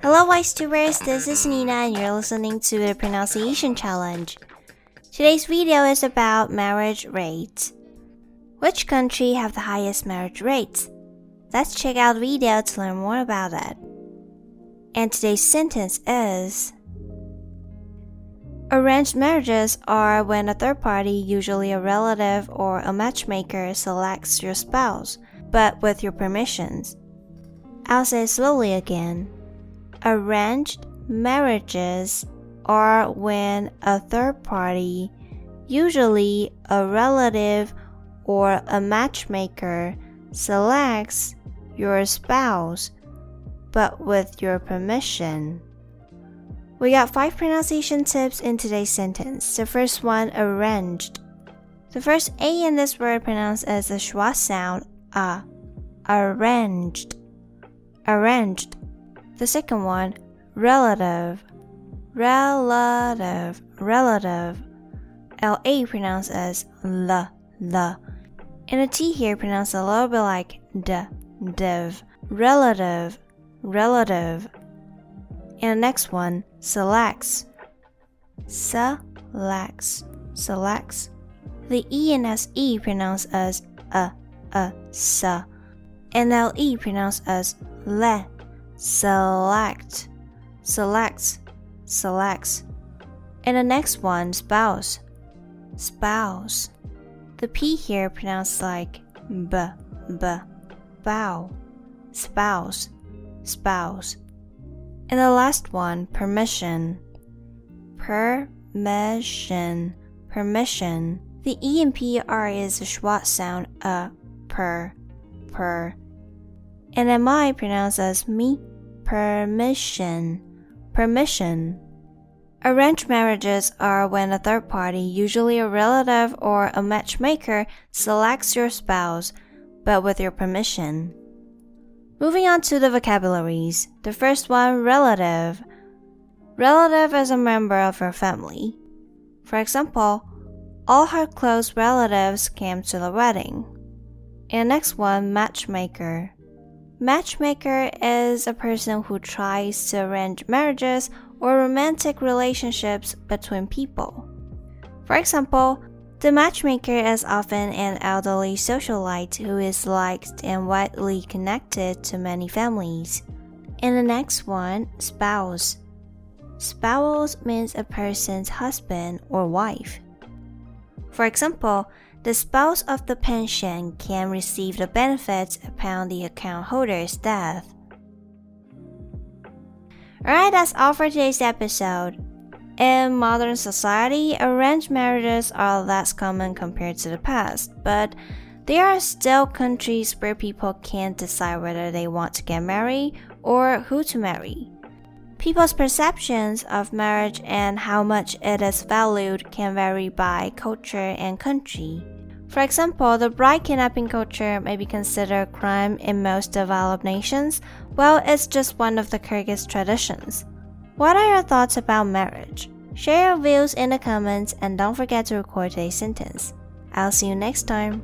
Hello, wise tubers. This is Nina, and you're listening to the Pronunciation Challenge. Today's video is about marriage rates. Which country have the highest marriage rates? Let's check out the video to learn more about that. And today's sentence is Arranged marriages are when a third party, usually a relative or a matchmaker, selects your spouse, but with your permissions. I'll say slowly again. Arranged marriages are when a third party, usually a relative or a matchmaker, selects your spouse, but with your permission. We got five pronunciation tips in today's sentence. The first one, arranged. The first A in this word pronounced as a schwa sound, a. Arranged. Arranged. The second one, relative. Relative. Relative. LA pronounced as l, l. And a T here pronounced a little bit like d, div. Relative. Relative. And the next one, selects. Selects. Selects. The E and SE pronounced as a, a, sa. And LE pronounced as le. Select. Selects. Selects. And the next one, spouse. Spouse. The P here pronounced like b, b. Bow. Spouse. Spouse. And the last one, permission. Permission. Permission. The E and PR is a schwa sound, a, per, per. And MI pronounced as me, permission. Permission. Arranged marriages are when a third party, usually a relative or a matchmaker, selects your spouse, but with your permission. Moving on to the vocabularies. The first one, relative. Relative is a member of her family. For example, all her close relatives came to the wedding. And next one, matchmaker. Matchmaker is a person who tries to arrange marriages or romantic relationships between people. For example, the matchmaker is often an elderly socialite who is liked and widely connected to many families. And the next one, spouse. Spouse means a person's husband or wife. For example, the spouse of the pension can receive the benefits upon the account holder's death. Alright, that's all for today's episode. In modern society, arranged marriages are less common compared to the past, but there are still countries where people can't decide whether they want to get married or who to marry. People's perceptions of marriage and how much it is valued can vary by culture and country. For example, the bride kidnapping culture may be considered a crime in most developed nations, while it's just one of the Kyrgyz traditions. What are your thoughts about marriage? Share your views in the comments and don't forget to record a sentence. I'll see you next time.